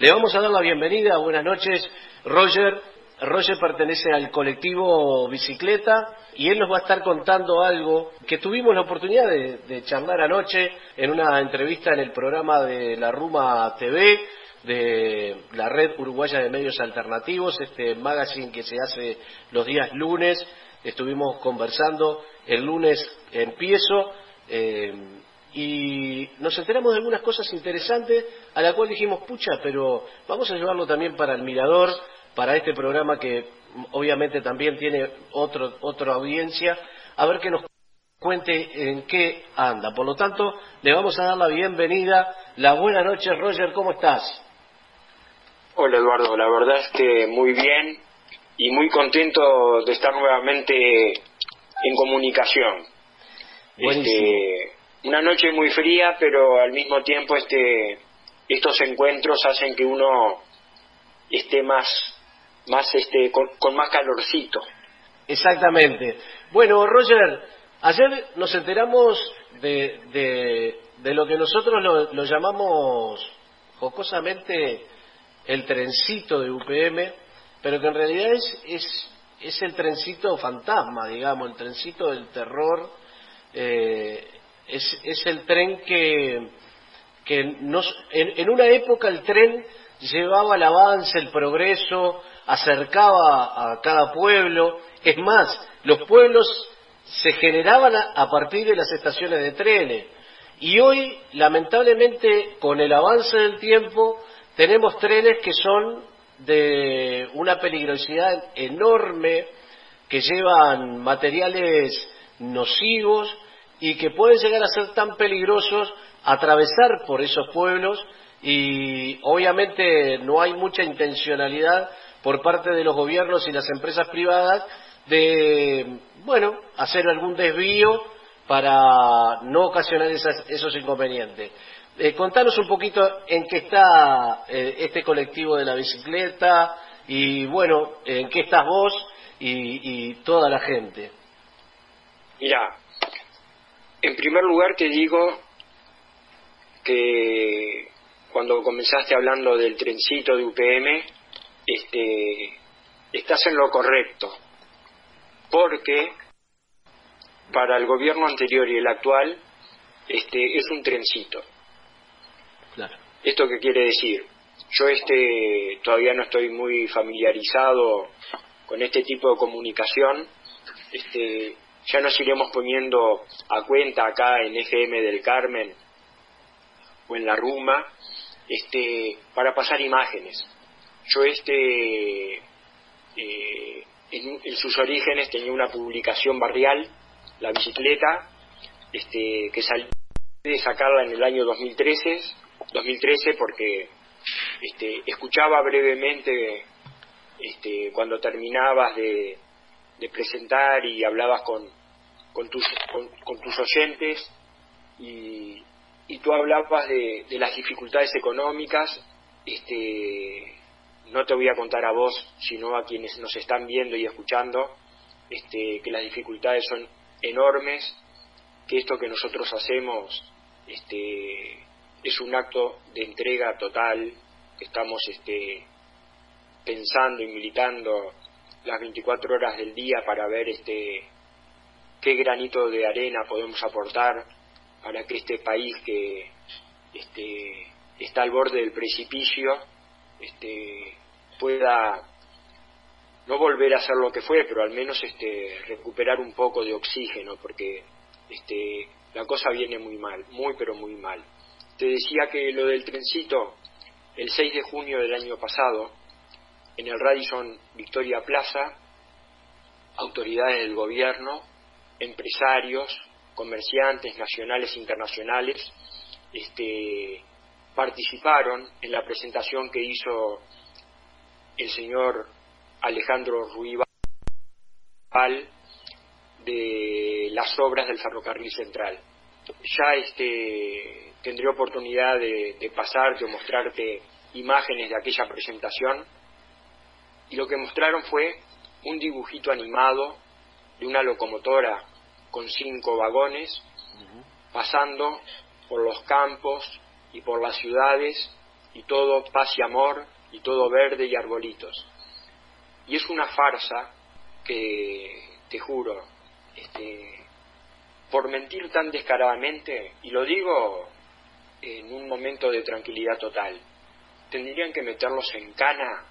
Le vamos a dar la bienvenida, buenas noches, Roger. Roger pertenece al colectivo Bicicleta y él nos va a estar contando algo que tuvimos la oportunidad de, charlar anoche en una entrevista en el programa de la Ruma TV de la Red Uruguaya de Medios Alternativos, este magazine que se hace los días lunes. Estuvimos conversando, el lunes empiezo. Eh, y nos enteramos de algunas cosas interesantes a la cual dijimos, pucha, pero vamos a llevarlo también para el Mirador, para este programa que obviamente también tiene otro, otra audiencia, a ver que nos cuente en qué anda. Por lo tanto, le vamos a dar la bienvenida. La buena noche, Roger, ¿cómo estás? Hola, Eduardo. La verdad es que muy bien y muy contento de estar nuevamente en comunicación. Este, una noche muy fría, pero al mismo tiempo este, estos encuentros hacen que uno esté más, más este, con, más calorcito. Exactamente. Bueno, Roger, ayer nos enteramos de, de, de lo que nosotros lo, llamamos jocosamente el trencito de UPM, pero que en realidad es, es, es el trencito fantasma, digamos, el trencito del terror. Eh, es, el tren que, que nos, en, una época el tren llevaba el avance, el progreso, acercaba a cada pueblo. Es más, los pueblos se generaban a, partir de las estaciones de trenes. Y hoy, lamentablemente, con el avance del tiempo, tenemos trenes que son de una peligrosidad enorme, que llevan materiales nocivos, y que pueden llegar a ser tan peligrosos atravesar por esos pueblos y obviamente no hay mucha intencionalidad por parte de los gobiernos y las empresas privadas de, bueno, hacer algún desvío para no ocasionar esos inconvenientes. Eh, contanos un poquito en qué está eh, este colectivo de la bicicleta y, bueno, en qué estás vos y, y toda la gente. Mira, en primer lugar te digo que cuando comenzaste hablando del trencito de UPM, este, estás en lo correcto, porque para el gobierno anterior y el actual, este, es un trencito. Claro. ¿Esto qué quiere decir? Yo este, todavía no estoy muy familiarizado con este tipo de comunicación, este, ya nos iremos poniendo a cuenta acá en FM del Carmen o en la Ruma este, para pasar imágenes. Yo este, eh, en, sus orígenes tenía una publicación barrial, La Bicicleta, este, que salí de sacarla en el año 2013, 2013 porque este, escuchaba brevemente este, cuando terminabas de, de presentar y hablabas con, con, tus, con, tus oyentes y, y tú hablabas de, de, las dificultades económicas. Este, no te voy a contar a vos, sino a quienes nos están viendo y escuchando, este, que las dificultades son enormes, que esto que nosotros hacemos este, es un acto de entrega total, que estamos este, pensando y militando las 24 horas del día para ver este qué granito de arena podemos aportar para que este país que este, está al borde del precipicio este, pueda no volver a ser lo que fue, pero al menos este, recuperar un poco de oxígeno, porque este, la cosa viene muy mal, muy pero muy mal. Te decía que lo del trencito, el 6 de junio del año pasado, en el Radisson Victoria Plaza, autoridades del gobierno, empresarios, comerciantes nacionales e internacionales, este, participaron en la presentación que hizo el señor Alejandro Ruibal de las obras del ferrocarril central. Ya este, tendré oportunidad de, de pasarte o mostrarte imágenes de aquella presentación y lo que mostraron fue un dibujito animado de una locomotora con cinco vagones pasando por los campos y por las ciudades y todo paz y amor y todo verde y arbolitos. Y es una farsa que, te juro, este, por mentir tan descaradamente, y lo digo en un momento de tranquilidad total, tendrían que meterlos en cana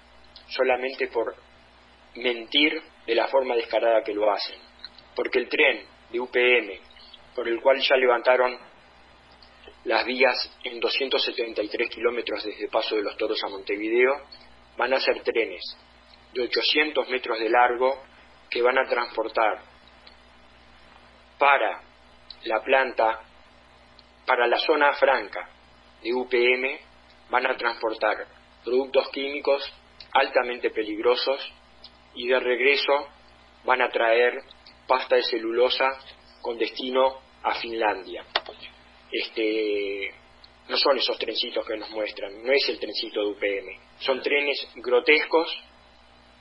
solamente por mentir de la forma descarada que lo hacen. Porque el tren de UPM, por el cual ya levantaron las vías en 273 kilómetros desde Paso de los Toros a Montevideo, van a ser trenes de 800 metros de largo que van a transportar para la planta, para la zona franca de UPM, van a transportar productos químicos altamente peligrosos y de regreso van a traer pasta de celulosa con destino a Finlandia. Este, no son esos trencitos que nos muestran, no es el trencito de UPM, son trenes grotescos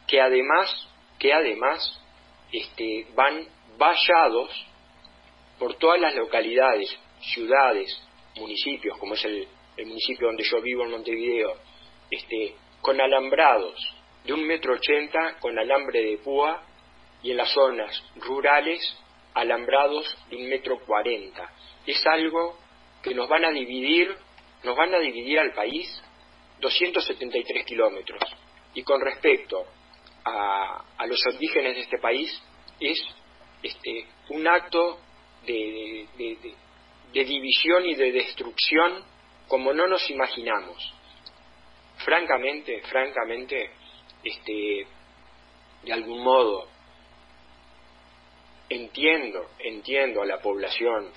que además, que además este, van vallados por todas las localidades, ciudades, municipios, como es el, el municipio donde yo vivo en Montevideo, este, con alambrados de un metro ochenta con alambre de púa y en las zonas rurales alambrados de un metro cuarenta. Es algo que nos van a dividir, nos van a dividir al país 273 kilómetros. Y con respecto a, los orígenes de este país, es este, un acto de, de división y de destrucción como no nos imaginamos. Francamente, francamente, este, de algún modo, entiendo, entiendo a la población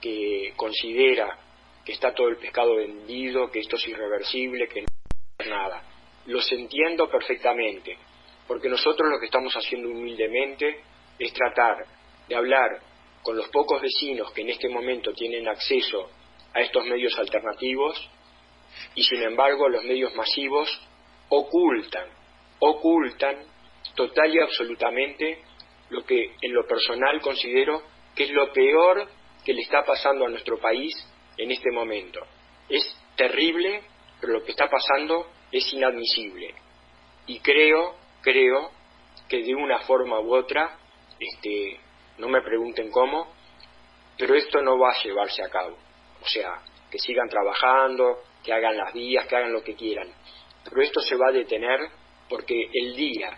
que considera que está todo el pescado vendido, que esto es irreversible, que no es nada. Los entiendo perfectamente, porque nosotros lo que estamos haciendo humildemente es tratar de hablar con los pocos vecinos que en este momento tienen acceso a estos medios alternativos y sin embargo los medios masivos ocultan ocultan total y absolutamente lo que en lo personal considero que es lo peor que le está pasando a nuestro país en este momento. Es terrible, pero lo que está pasando es inadmisible. Y creo, creo que de una forma u otra, este, no me pregunten cómo, pero esto no va a llevarse a cabo. O sea, que sigan trabajando, que hagan las vías, que hagan lo que quieran. Pero esto se va a detener porque el día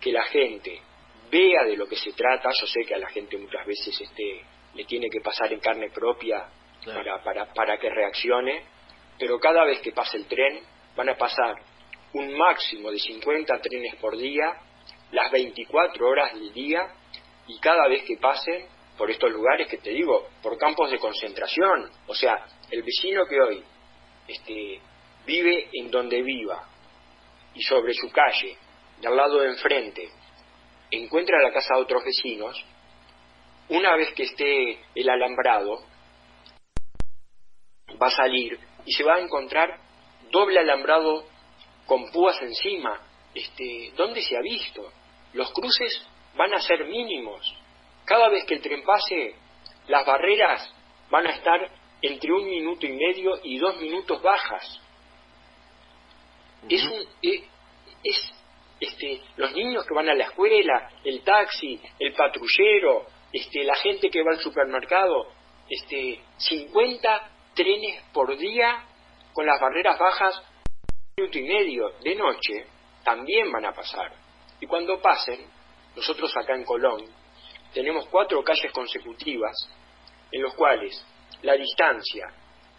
que la gente vea de lo que se trata, yo sé que a la gente muchas veces este, le tiene que pasar en carne propia para, para, para que reaccione, pero cada vez que pase el tren van a pasar un máximo de 50 trenes por día, las 24 horas del día, y cada vez que pasen por estos lugares que te digo, por campos de concentración, o sea, el vecino que hoy este, vive en donde viva, y sobre su calle, del lado de enfrente, encuentra la casa de otros vecinos, una vez que esté el alambrado, va a salir y se va a encontrar doble alambrado con púas encima. Este, ¿Dónde se ha visto? Los cruces van a ser mínimos. Cada vez que el tren pase, las barreras van a estar entre un minuto y medio y dos minutos bajas. Es un es, este los niños que van a la escuela el taxi el patrullero este la gente que va al supermercado este 50 trenes por día con las barreras bajas un minuto y medio de noche también van a pasar. Y cuando pasen nosotros acá en Colón tenemos cuatro calles consecutivas en los cuales la distancia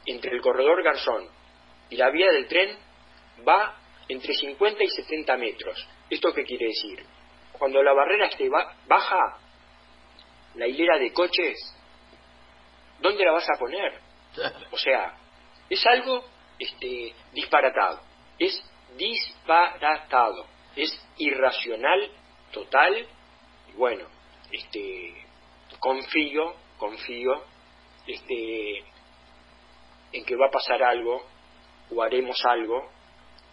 entre el corredor Garzón y la vía del tren va entre 50 y 70 metros. ¿Esto qué quiere decir? Cuando la barrera esté baja, la hilera de coches, ¿dónde la vas a poner? O sea, es algo este, disparatado, es disparatado, es irracional total. Bueno, este, confío, confío, este, en que va a pasar algo o haremos algo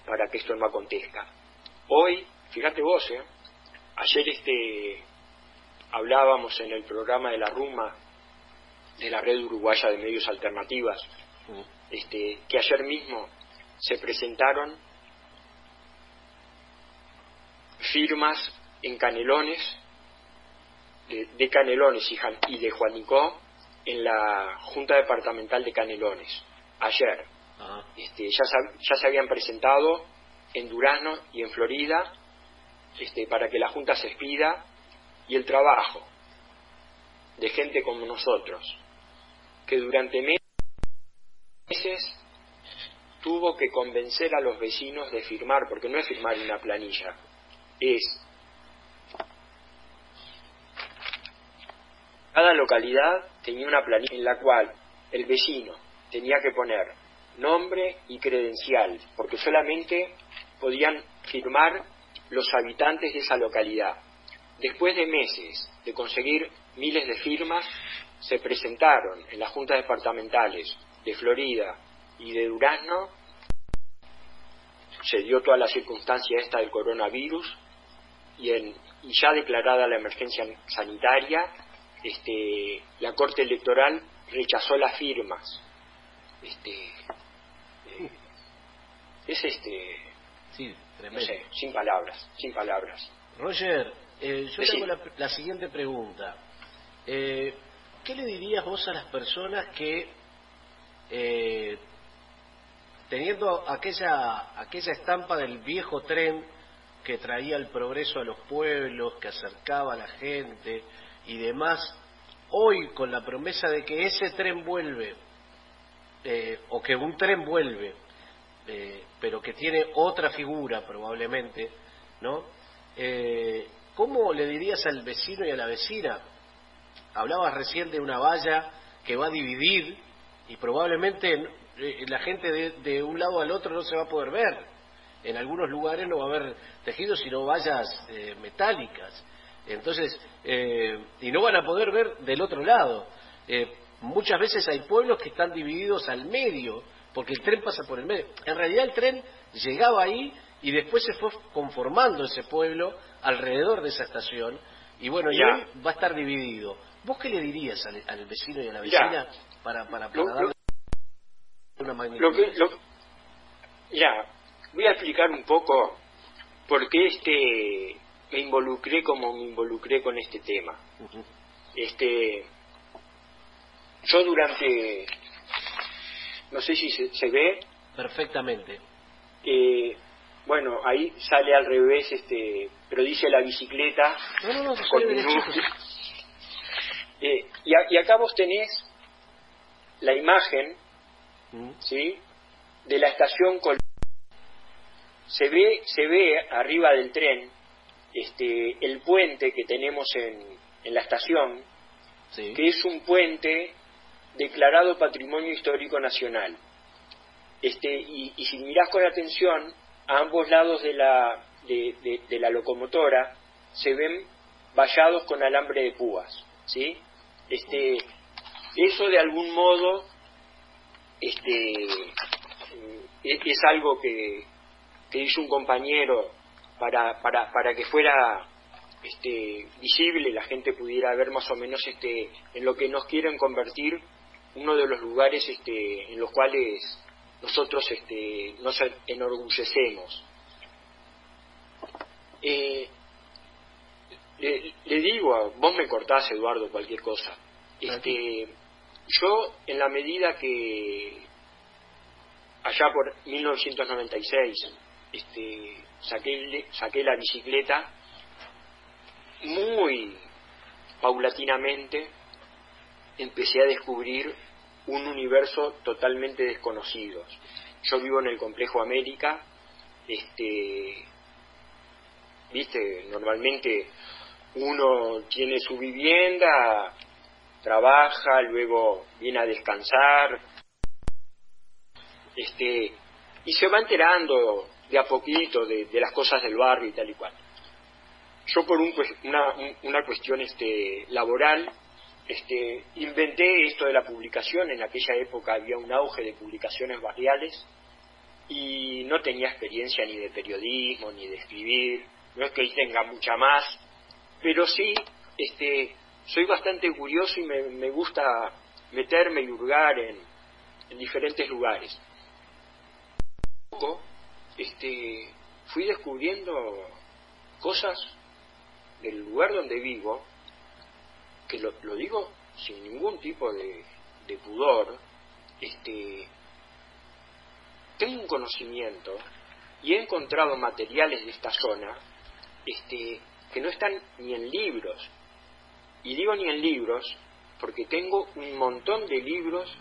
para que esto no acontezca. Hoy, fíjate vos, ¿eh? ayer este, hablábamos en el programa de la RUMA de la Red Uruguaya de Medios Alternativas, este, que ayer mismo se presentaron firmas en Canelones, de, Canelones y, de Juanicó, en la Junta Departamental de Canelones, ayer. Este, ya, ya se habían presentado en Durazno y en Florida este, para que la Junta se expida y el trabajo de gente como nosotros, que durante meses tuvo que convencer a los vecinos de firmar, porque no es firmar una planilla, es cada localidad tenía una planilla en la cual el vecino tenía que poner nombre y credencial, porque solamente podían firmar los habitantes de esa localidad. Después de meses de conseguir miles de firmas, se presentaron en las juntas departamentales de Florida y de Durazno, se dio toda la circunstancia esta del coronavirus y, en, ya declarada la emergencia sanitaria, este, la Corte Electoral rechazó las firmas. Este, eh, es este, sí, sin palabras, sin palabras. Roger, eh, yo tengo la, siguiente pregunta. Eh, ¿Qué le dirías vos a las personas que, eh, teniendo aquella, aquella estampa del viejo tren que traía el progreso a los pueblos, que acercaba a la gente y demás, hoy con la promesa de que ese tren vuelve, o que un tren vuelve, pero que tiene otra figura probablemente, ¿no? Eh, ¿Cómo le dirías al vecino y a la vecina? Hablabas recién de una valla que va a dividir y probablemente eh, la gente de, un lado al otro no se va a poder ver. En algunos lugares no va a haber tejidos sino vallas eh, metálicas. Entonces, y no van a poder ver del otro lado. muchas veces hay pueblos que están divididos al medio porque el tren pasa por el medio. En realidad el tren llegaba ahí y después se fue conformando ese pueblo alrededor de esa estación y bueno, ya. va a estar dividido. ¿Vos qué le dirías al, vecino y a la vecina para, para, darle una magnitud? ya, voy a explicar un poco por qué este, me involucré como me involucré con este tema. Este, yo durante no sé si se, ve. Perfectamente. Eh, bueno, ahí sale al revés, este, pero dice la bicicleta. No, no, no, eh, y, acá vos tenés la imagen, mm. ¿sí? De la estación Col se ve, se ve arriba del tren este, el puente que tenemos en, en la estación, que es un puente declarado Patrimonio Histórico Nacional. Este, y, si mirás con atención, a ambos lados de la, de, la locomotora se ven vallados con alambre de púas. ¿sí? Este, eso de algún modo este, es, es algo que, que, hizo un compañero para, para, para que fuera este, visible, la gente pudiera ver más o menos este, en lo que nos quieren convertir uno de los lugares este, en los cuales nosotros este, nos enorgullecemos. Eh, le, digo, a, vos me cortás, Eduardo, cualquier cosa. Este, yo, en la medida que allá por 1996 este, saqué, saqué la bicicleta, muy paulatinamente empecé a descubrir un universo totalmente desconocido. Yo vivo en el complejo América, este, viste, normalmente uno tiene su vivienda, trabaja, luego viene a descansar, este, y se va enterando de a poquito de, las cosas del barrio y tal y cual. Yo por una, una cuestión este, laboral este, inventé esto de la publicación, en aquella época había un auge de publicaciones barriales y no tenía experiencia ni de periodismo ni de escribir, no es que tenga mucha más, pero sí este, soy bastante curioso y me, gusta meterme y hurgar en, en diferentes lugares. Este, fui descubriendo cosas del lugar donde vivo, que lo, digo sin ningún tipo de, pudor, este, tengo un conocimiento y he encontrado materiales de esta zona este, que no están ni en libros. Y digo ni en libros porque tengo un montón de libros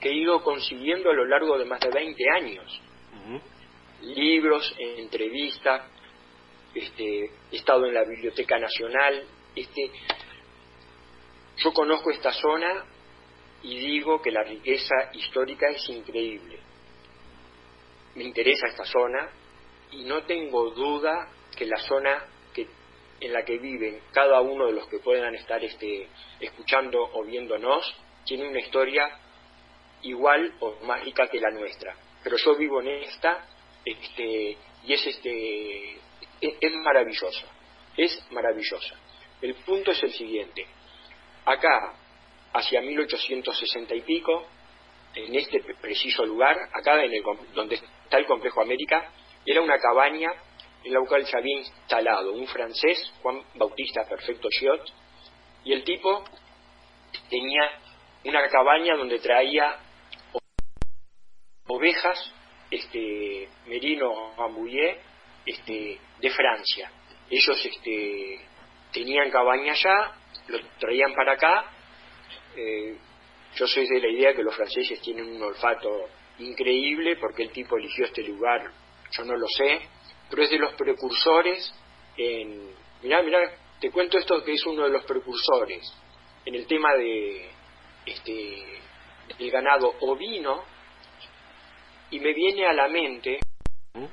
que he ido consiguiendo a lo largo de más de 20 años. Libros, entrevistas, este, he estado en la Biblioteca Nacional. Este, yo conozco esta zona y digo que la riqueza histórica es increíble. Me interesa esta zona y no tengo duda que la zona que, en la que viven cada uno de los que puedan estar este, escuchando o viéndonos tiene una historia igual o más rica que la nuestra. Pero yo vivo en esta este, y es, este, es, es maravillosa, es maravillosa. El punto es el siguiente. Acá, hacia 1860 y pico, en este preciso lugar, acá en el, donde está el complejo América, era una cabaña en la cual se había instalado un francés, Juan Bautista Perfecto Giot, y el tipo tenía una cabaña donde traía ovejas, este, merino ambouillé, este, de Francia. Ellos este, tenían cabaña allá, lo traían para acá. Eh, yo soy de la idea que los franceses tienen un olfato increíble porque el tipo eligió este lugar, yo no lo sé, pero es de los precursores en... Mirá, mirá, te cuento esto que es uno de los precursores en el tema de este el ganado ovino y me viene a la mente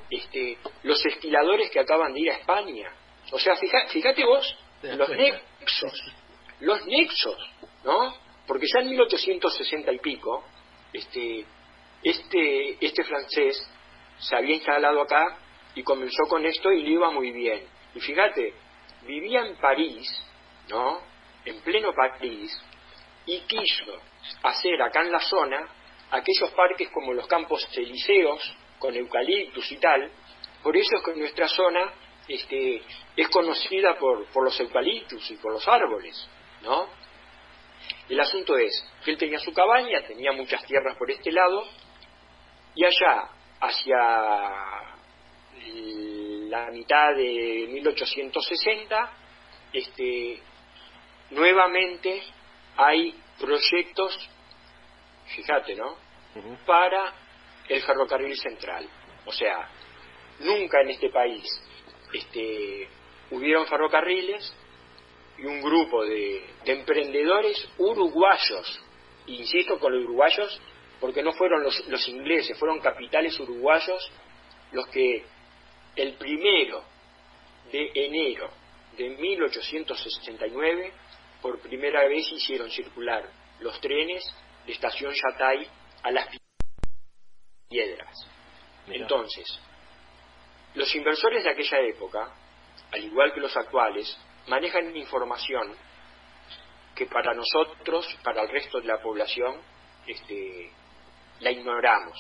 este los esquiladores que acaban de ir a España. O sea, fíjate, vos los nexos, los nexos, ¿no? Porque ya en 1860 y pico, este, este, este francés se había instalado acá y comenzó con esto y le iba muy bien. Y fíjate, vivía en París, ¿no? En pleno París, y quiso hacer acá en la zona aquellos parques como los campos elíseos, con eucaliptus y tal. Por eso es que nuestra zona este, es conocida por, por los eucaliptus y por los árboles, ¿no? El asunto es que él tenía su cabaña, tenía muchas tierras por este lado, y allá, hacia la mitad de 1860, este, nuevamente hay proyectos, fíjate, ¿no? Para el ferrocarril central. O sea, nunca en este país este, hubieron ferrocarriles y un grupo de, emprendedores uruguayos, insisto con los uruguayos, porque no fueron los, ingleses, fueron capitales uruguayos los que el primero de enero de 1869 por primera vez hicieron circular los trenes de estación Yatay a las piedras. Entonces, los inversores de aquella época, al igual que los actuales, manejan información que para nosotros, para el resto de la población, este, la ignoramos.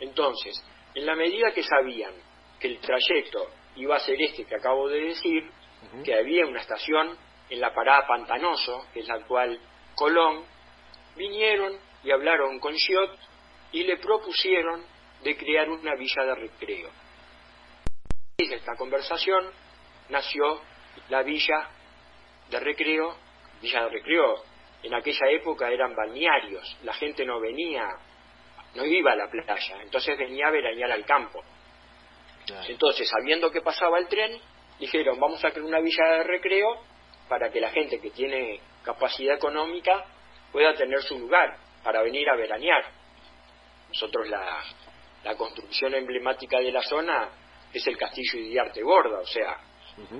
Entonces, en la medida que sabían que el trayecto iba a ser este que acabo de decir, que había una estación en la parada Pantanoso, que es la actual Colón, vinieron y hablaron con Giot y le propusieron de crear una villa de recreo. De esta conversación nació la villa de recreo, villa de recreo, en aquella época eran balnearios, la gente no venía no iba a la playa, entonces venía a veranear al campo. Entonces, sabiendo que pasaba el tren, dijeron, vamos a crear una villa de recreo para que la gente que tiene capacidad económica pueda tener su lugar para venir a veranear. Nosotros la, la construcción emblemática de la zona es el castillo de Arte Gorda, o sea,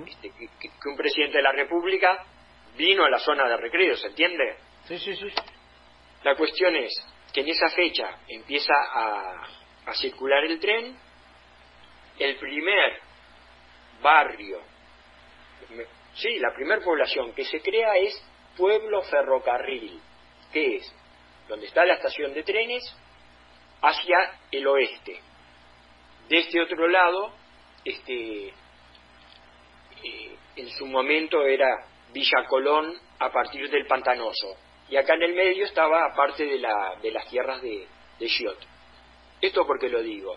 este, que, un presidente de la República vino a la zona de recreo, ¿se entiende? Sí, sí, sí. La cuestión es, que en esa fecha empieza a, circular el tren, el primer barrio, sí, la primera población que se crea es Pueblo Ferrocarril, que es donde está la estación de trenes hacia el oeste. De este otro lado, este, eh, en su momento era Villa Colón a partir del Pantanoso. Y acá en el medio estaba parte de, la, de las tierras de, de Giot. ¿Esto por qué lo digo?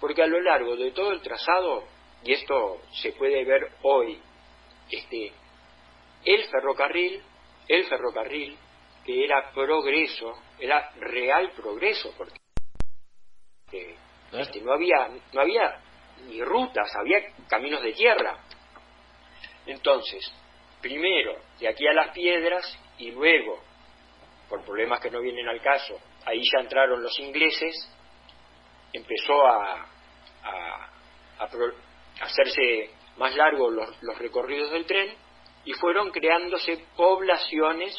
Porque a lo largo de todo el trazado, y esto se puede ver hoy, este, el ferrocarril, el ferrocarril, que era progreso, era real progreso, porque este, no había, no había ni rutas, había caminos de tierra. Entonces, primero de aquí a las piedras y luego, por problemas que no vienen al caso, ahí ya entraron los ingleses, empezó a, a, hacerse más largos los recorridos del tren y fueron creándose poblaciones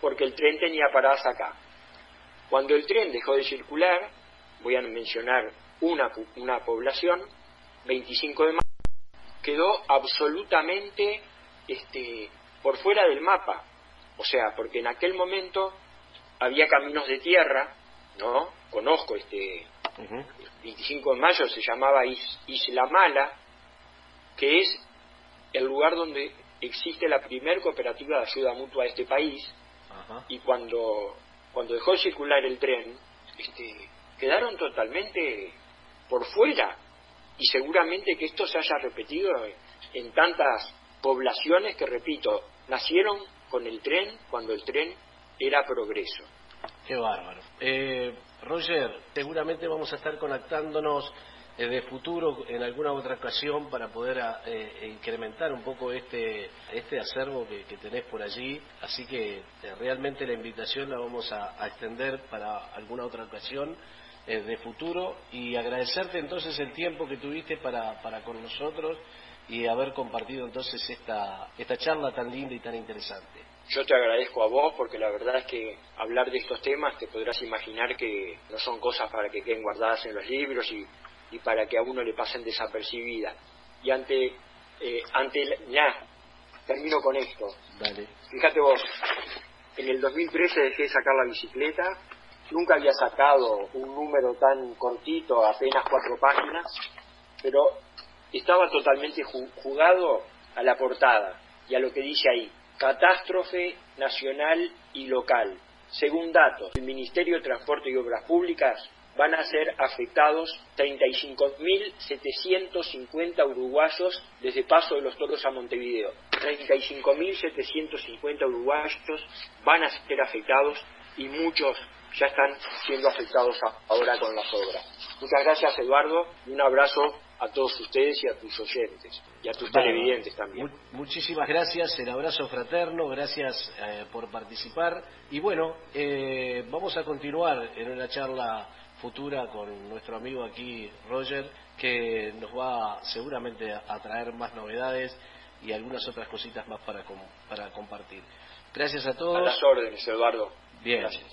porque el tren tenía paradas acá. Cuando el tren dejó de circular, voy a mencionar una, una población, 25 de mayo, quedó absolutamente este, por fuera del mapa. O sea, porque en aquel momento había caminos de tierra, ¿no? Conozco este 25 de mayo se llamaba Isla Mala, que es el lugar donde existe la primer cooperativa de ayuda mutua de este país. Y cuando cuando dejó de circular el tren, este, quedaron totalmente por fuera. Y seguramente que esto se haya repetido en tantas poblaciones que, repito, nacieron con el tren cuando el tren era progreso. Qué bárbaro. Eh, Roger, seguramente vamos a estar conectándonos eh, de futuro en alguna otra ocasión para poder eh, incrementar un poco este, este acervo que, tenés por allí. Así que realmente la invitación la vamos a, extender para alguna otra ocasión de futuro y agradecerte entonces el tiempo que tuviste para, para con nosotros y haber compartido entonces esta, esta charla tan linda y tan interesante. Yo te agradezco a vos porque la verdad es que hablar de estos temas te podrás imaginar que no son cosas para que queden guardadas en los libros y, y para que a uno le pasen desapercibidas. Y ante, eh, ante ya, termino con esto. Fíjate vos, en el 2013 dejé de sacar la bicicleta, nunca había sacado un número tan cortito, apenas cuatro páginas, pero estaba totalmente jugado a la portada y a lo que dice ahí, catástrofe nacional y local. Según datos del Ministerio de Transporte y Obras Públicas, van a ser afectados 35.750 uruguayos desde Paso de los Toros a Montevideo. 35.750 uruguayos van a ser afectados y muchos ya están siendo afectados ahora con las obras. Muchas gracias Eduardo y un abrazo a todos ustedes y a tus oyentes y a tus televidentes también. muchísimas gracias, el abrazo fraterno, gracias eh, por participar y bueno, eh, vamos a continuar en una charla futura con nuestro amigo aquí Roger que nos va seguramente a traer más novedades y algunas otras cositas más para, para compartir. Gracias a todos. A las órdenes, Eduardo. Bien. Gracias.